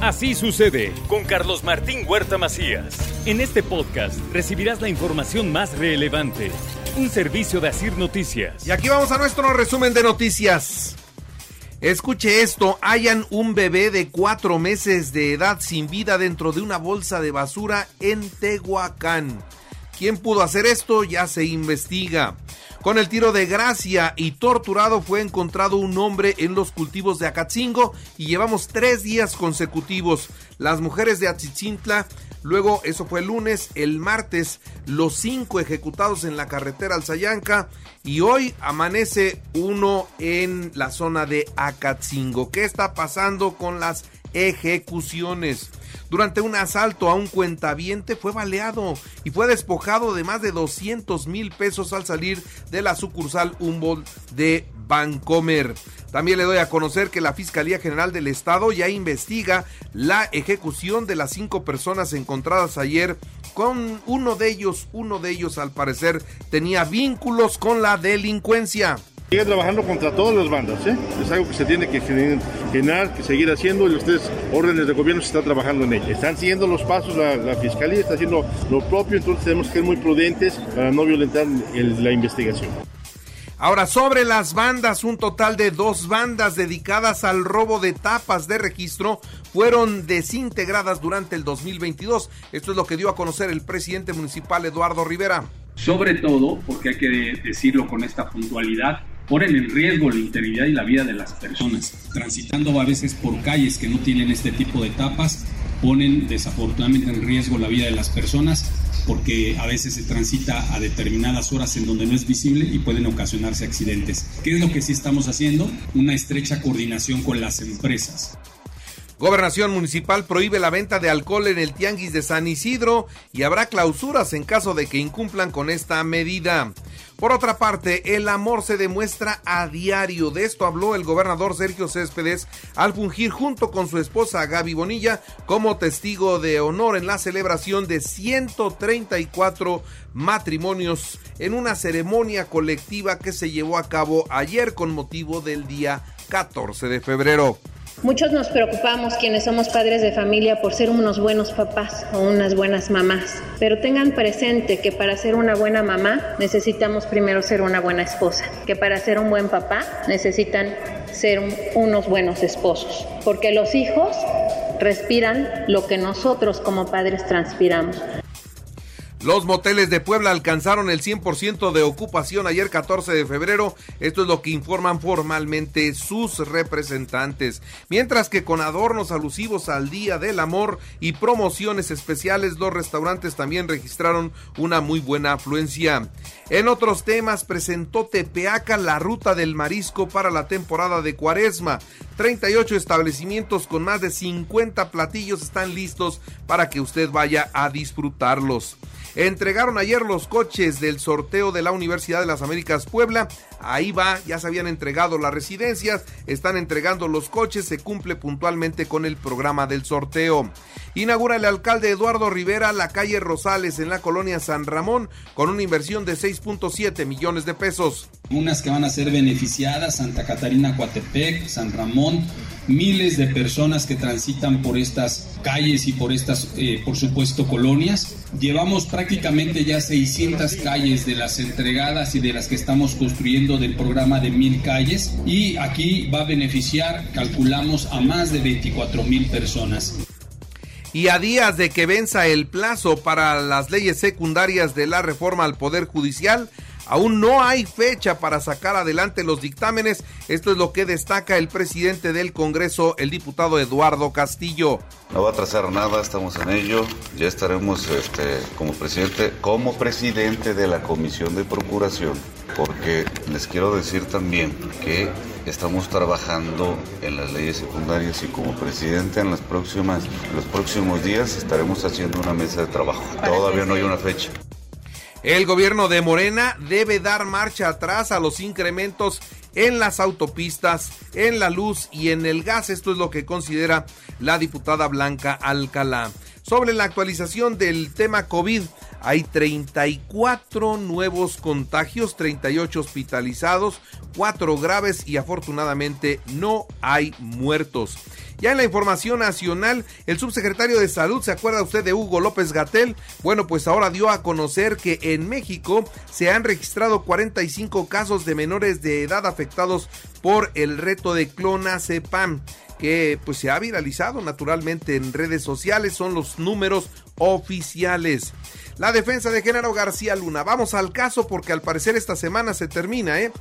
Así sucede con Carlos Martín Huerta Macías. En este podcast recibirás la información más relevante. Un servicio de Asir Noticias. Y aquí vamos a nuestro resumen de noticias. Escuche esto, hayan un bebé de cuatro meses de edad sin vida dentro de una bolsa de basura en Tehuacán. ¿Quién pudo hacer esto? Ya se investiga. Con el tiro de gracia y torturado fue encontrado un hombre en los cultivos de Acatzingo y llevamos tres días consecutivos. Las mujeres de Atzitzintla, luego eso fue el lunes, el martes, los cinco ejecutados en la carretera Alzayanca y hoy amanece uno en la zona de Acatzingo. ¿Qué está pasando con las ejecuciones? Durante un asalto a un cuentaviente fue baleado y fue despojado de más de 200 mil pesos al salir de la sucursal Humboldt de Vancomer. También le doy a conocer que la Fiscalía General del Estado ya investiga la ejecución de las cinco personas encontradas ayer con uno de ellos, uno de ellos al parecer tenía vínculos con la delincuencia. Sigue trabajando contra todas las bandas, ¿eh? es algo que se tiene que generar, que seguir haciendo y ustedes, órdenes de gobierno, se está trabajando en ello. Están siguiendo los pasos, la, fiscalía está haciendo lo propio, entonces tenemos que ser muy prudentes para no violentar la investigación. Ahora, sobre las bandas, un total de dos bandas dedicadas al robo de tapas de registro fueron desintegradas durante el 2022. Esto es lo que dio a conocer el presidente municipal Eduardo Rivera. Sobre todo, porque hay que decirlo con esta puntualidad, ponen en riesgo la integridad y la vida de las personas. Transitando a veces por calles que no tienen este tipo de tapas, ponen desafortunadamente en riesgo la vida de las personas porque a veces se transita a determinadas horas en donde no es visible y pueden ocasionarse accidentes. ¿Qué es lo que sí estamos haciendo? Una estrecha coordinación con las empresas. Gobernación Municipal prohíbe la venta de alcohol en el Tianguis de San Isidro y habrá clausuras en caso de que incumplan con esta medida. Por otra parte, el amor se demuestra a diario. De esto habló el gobernador Sergio Céspedes al fungir junto con su esposa Gaby Bonilla como testigo de honor en la celebración de 134 matrimonios en una ceremonia colectiva que se llevó a cabo ayer con motivo del día 14 de febrero. Muchos nos preocupamos quienes somos padres de familia por ser unos buenos papás o unas buenas mamás, pero tengan presente que para ser una buena mamá necesitamos primero ser una buena esposa, que para ser un buen papá necesitan ser unos buenos esposos, porque los hijos respiran lo que nosotros como padres transpiramos. Los moteles de Puebla alcanzaron el 100% de ocupación ayer 14 de febrero. Esto es lo que informan formalmente sus representantes. Mientras que con adornos alusivos al Día del Amor y promociones especiales, los restaurantes también registraron una muy buena afluencia. En otros temas, presentó Tepeaca la ruta del marisco para la temporada de Cuaresma. 38 establecimientos con más de 50 platillos están listos para que usted vaya a disfrutarlos. Entregaron ayer los coches del sorteo de la Universidad de las Américas Puebla. Ahí va, ya se habían entregado las residencias, están entregando los coches, se cumple puntualmente con el programa del sorteo. Inaugura el alcalde Eduardo Rivera la calle Rosales en la colonia San Ramón con una inversión de 6.7 millones de pesos. Unas que van a ser beneficiadas, Santa Catarina, Coatepec, San Ramón, miles de personas que transitan por estas calles y por estas, eh, por supuesto, colonias. Llevamos prácticamente ya 600 calles de las entregadas y de las que estamos construyendo del programa de mil calles y aquí va a beneficiar, calculamos, a más de 24 mil personas. Y a días de que venza el plazo para las leyes secundarias de la reforma al Poder Judicial, Aún no hay fecha para sacar adelante los dictámenes. Esto es lo que destaca el presidente del Congreso, el diputado Eduardo Castillo. No va a trazar nada, estamos en ello. Ya estaremos este, como presidente, como presidente de la Comisión de Procuración, porque les quiero decir también que estamos trabajando en las leyes secundarias y como presidente en las próximas, los próximos días estaremos haciendo una mesa de trabajo. Todavía no hay una fecha. El gobierno de Morena debe dar marcha atrás a los incrementos en las autopistas, en la luz y en el gas. Esto es lo que considera la diputada Blanca Alcalá. Sobre la actualización del tema COVID, hay 34 nuevos contagios, 38 hospitalizados, 4 graves y afortunadamente no hay muertos. Ya en la información nacional, el subsecretario de Salud, ¿se acuerda usted de Hugo López Gatel? Bueno, pues ahora dio a conocer que en México se han registrado 45 casos de menores de edad afectados por el reto de clonazepam que pues se ha viralizado naturalmente en redes sociales, son los números oficiales. La defensa de Genaro García Luna. Vamos al caso porque al parecer esta semana se termina, ¿eh?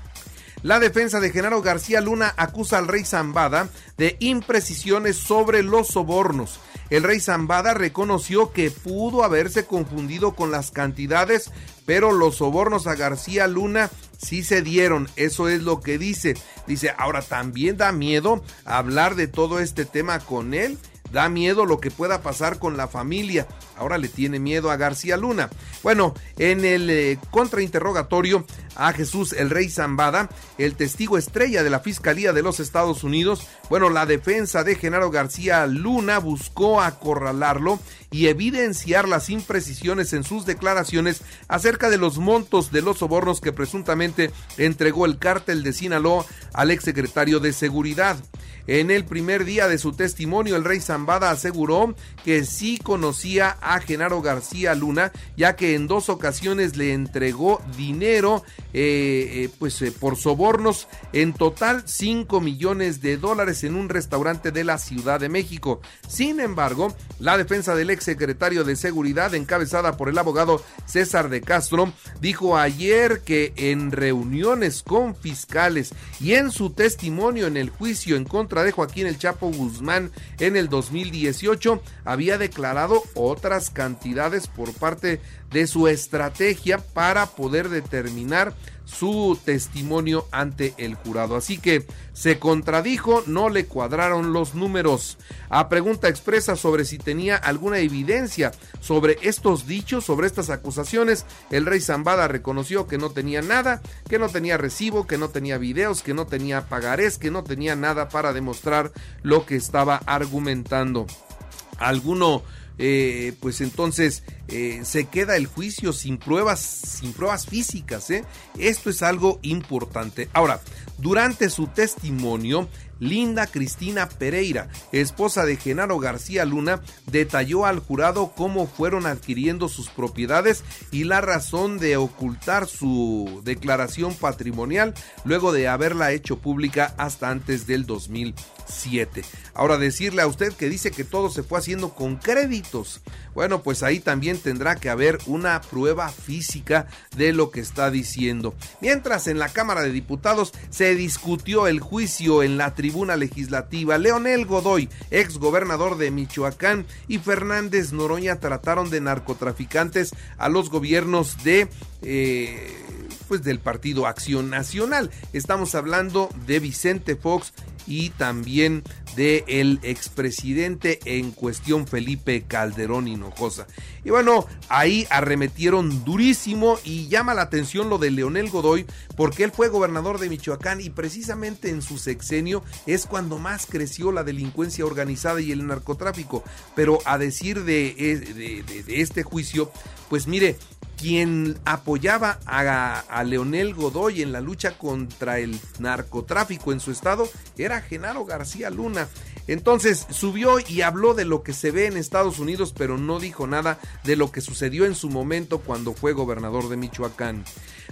La defensa de Genaro García Luna acusa al rey Zambada de imprecisiones sobre los sobornos. El rey Zambada reconoció que pudo haberse confundido con las cantidades, pero los sobornos a García Luna sí se dieron. Eso es lo que dice. Dice, ahora también da miedo hablar de todo este tema con él Da miedo lo que pueda pasar con la familia. Ahora le tiene miedo a García Luna. Bueno, en el eh, contrainterrogatorio a Jesús el Rey Zambada, el testigo estrella de la Fiscalía de los Estados Unidos, bueno, la defensa de Genaro García Luna buscó acorralarlo y evidenciar las imprecisiones en sus declaraciones acerca de los montos de los sobornos que presuntamente entregó el cártel de Sinaloa al exsecretario de Seguridad. En el primer día de su testimonio, el rey Zambada aseguró que sí conocía a Genaro García Luna, ya que en dos ocasiones le entregó dinero eh, eh, pues, eh, por sobornos, en total 5 millones de dólares en un restaurante de la Ciudad de México. Sin embargo, la defensa del exsecretario de Seguridad, encabezada por el abogado César de Castro, dijo ayer que en reuniones con fiscales y en su testimonio en el juicio en contra de Joaquín El Chapo Guzmán en el 2018 había declarado otras cantidades por parte de su estrategia para poder determinar su testimonio ante el jurado. Así que se contradijo, no le cuadraron los números. A pregunta expresa sobre si tenía alguna evidencia sobre estos dichos, sobre estas acusaciones, el rey Zambada reconoció que no tenía nada, que no tenía recibo, que no tenía videos, que no tenía pagarés, que no tenía nada para demostrar lo que estaba argumentando. Alguno eh, pues entonces eh, se queda el juicio sin pruebas, sin pruebas físicas. ¿eh? Esto es algo importante. Ahora, durante su testimonio, Linda Cristina Pereira, esposa de Genaro García Luna, detalló al jurado cómo fueron adquiriendo sus propiedades y la razón de ocultar su declaración patrimonial luego de haberla hecho pública hasta antes del 2007. Ahora decirle a usted que dice que todo se fue haciendo con créditos. Bueno, pues ahí también tendrá que haber una prueba física de lo que está diciendo. Mientras en la Cámara de Diputados se discutió el juicio en la tribuna legislativa, Leonel Godoy, ex gobernador de Michoacán, y Fernández Noroña trataron de narcotraficantes a los gobiernos de... Eh, pues del partido Acción Nacional. Estamos hablando de Vicente Fox y también de el expresidente en cuestión Felipe Calderón Hinojosa. Y bueno, ahí arremetieron durísimo y llama la atención lo de Leonel Godoy porque él fue gobernador de Michoacán y precisamente en su sexenio es cuando más creció la delincuencia organizada y el narcotráfico. Pero a decir de, de, de este juicio, pues mire, quien apoyaba a, Leonel Godoy en la lucha contra el narcotráfico en su estado era Genaro García Luna. Entonces subió y habló de lo que se ve en Estados Unidos, pero no dijo nada de lo que sucedió en su momento cuando fue gobernador de Michoacán.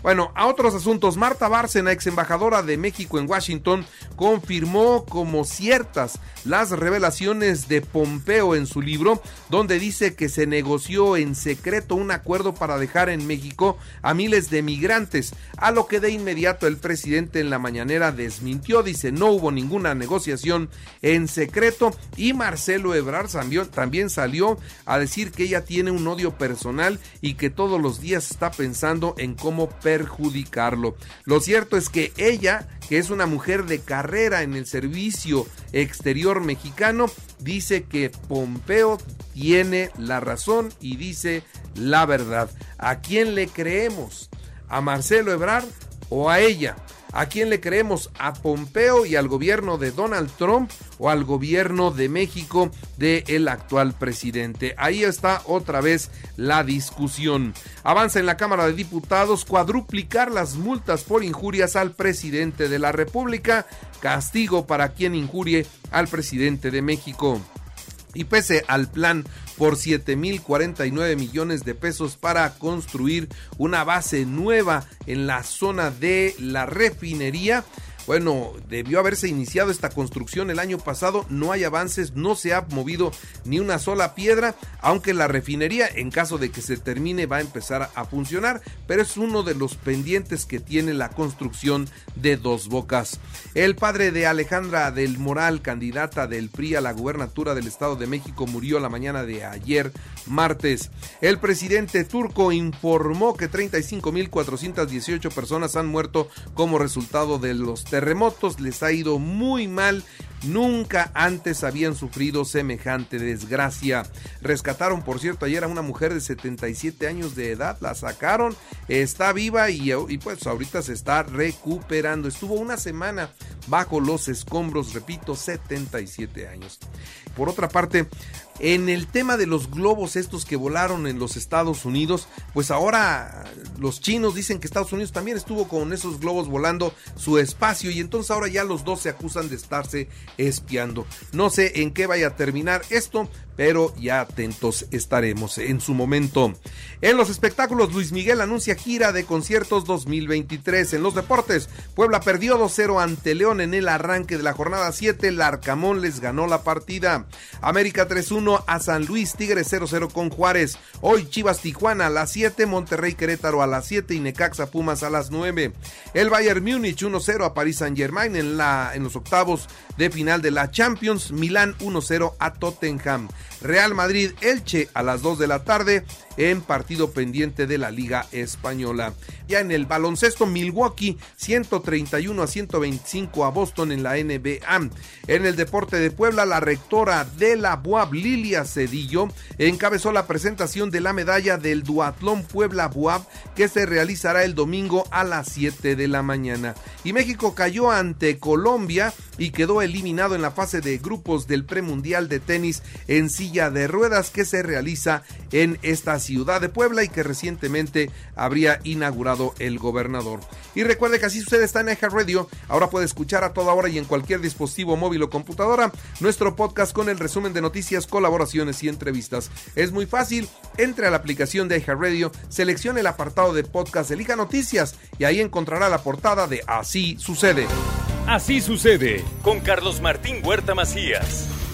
Bueno, a otros asuntos, Marta Bárcena, ex embajadora de México en Washington, confirmó como ciertas las revelaciones de Pompeo en su libro, donde dice que se negoció en secreto un acuerdo para dejar en México a miles de migrantes, a lo que de inmediato el presidente en la mañanera desmintió, dice no hubo ninguna negociación en secreto y Marcelo Ebrard también salió a decir que ella tiene un odio personal y que todos los días está pensando en cómo perjudicarlo. Lo cierto es que ella, que es una mujer de carrera en el servicio exterior mexicano, dice que Pompeo tiene la razón y dice la verdad. ¿A quién le creemos? ¿A Marcelo Ebrard o a ella? ¿A quién le creemos? ¿A Pompeo y al gobierno de Donald Trump o al gobierno de México del el actual presidente? Ahí está otra vez la discusión. Avanza en la Cámara de Diputados cuadruplicar las multas por injurias al presidente de la República, castigo para quien injurie al presidente de México. Y pese al plan por 7.049 millones de pesos para construir una base nueva en la zona de la refinería, bueno, debió haberse iniciado esta construcción el año pasado, no hay avances, no se ha movido ni una sola piedra, aunque la refinería en caso de que se termine va a empezar a funcionar, pero es uno de los pendientes que tiene la construcción de Dos Bocas. El padre de Alejandra del Moral, candidata del PRI a la gubernatura del Estado de México, murió la mañana de ayer, martes. El presidente turco informó que 35.418 personas han muerto como resultado de los terremotos, les ha ido muy mal. Nunca antes habían sufrido semejante desgracia. Rescataron, por cierto, ayer a una mujer de 77 años de edad, la sacaron, está viva y, y, pues ahorita se está recuperando. Estuvo una semana bajo los escombros, repito, 77 años. Por otra parte, en el tema de los globos estos que volaron en los Estados Unidos, pues ahora los chinos dicen que Estados Unidos también estuvo con esos globos volando su espacio y entonces ahora ya los dos se acusan de estarse espiando. No sé en qué vaya a terminar esto, pero ya atentos estaremos en su momento. En los espectáculos, Luis Miguel anuncia gira de conciertos 2023. En los deportes, Puebla perdió 2-0 ante León en el arranque de la jornada 7. El Arcamón les ganó la partida. América 3-1 a San Luis, Tigre 0-0 con Juárez. Hoy Chivas Tijuana a las 7, Monterrey Querétaro a las 7 y Necaxa Pumas a las 9. El Bayern Múnich 1-0 a París Saint Germain en, en los octavos de final de la Champions. Milán 1-0 a Tottenham. Real Madrid Elche a las 2 de la tarde en partido pendiente de la Liga Española. Ya en el baloncesto Milwaukee 131 a 125 a Boston en la NBA. En el deporte de Puebla la rectora de la BUAB Lilia Cedillo encabezó la presentación de la medalla del Duatlón Puebla BUAB que se realizará el domingo a las 7 de la mañana. Y México cayó ante Colombia y quedó eliminado en la fase de grupos del premundial de tenis en silla de ruedas que se realiza en esta ciudad de Puebla y que recientemente habría inaugurado el gobernador. Y recuerde que así sucede está en Eja Radio. Ahora puede escuchar a toda hora y en cualquier dispositivo móvil o computadora nuestro podcast con el resumen de noticias, colaboraciones y entrevistas. Es muy fácil. Entre a la aplicación de Eja Radio, seleccione el apartado de podcast, elija noticias y ahí encontrará la portada de Así sucede. Así sucede con Carlos Martín Huerta Macías.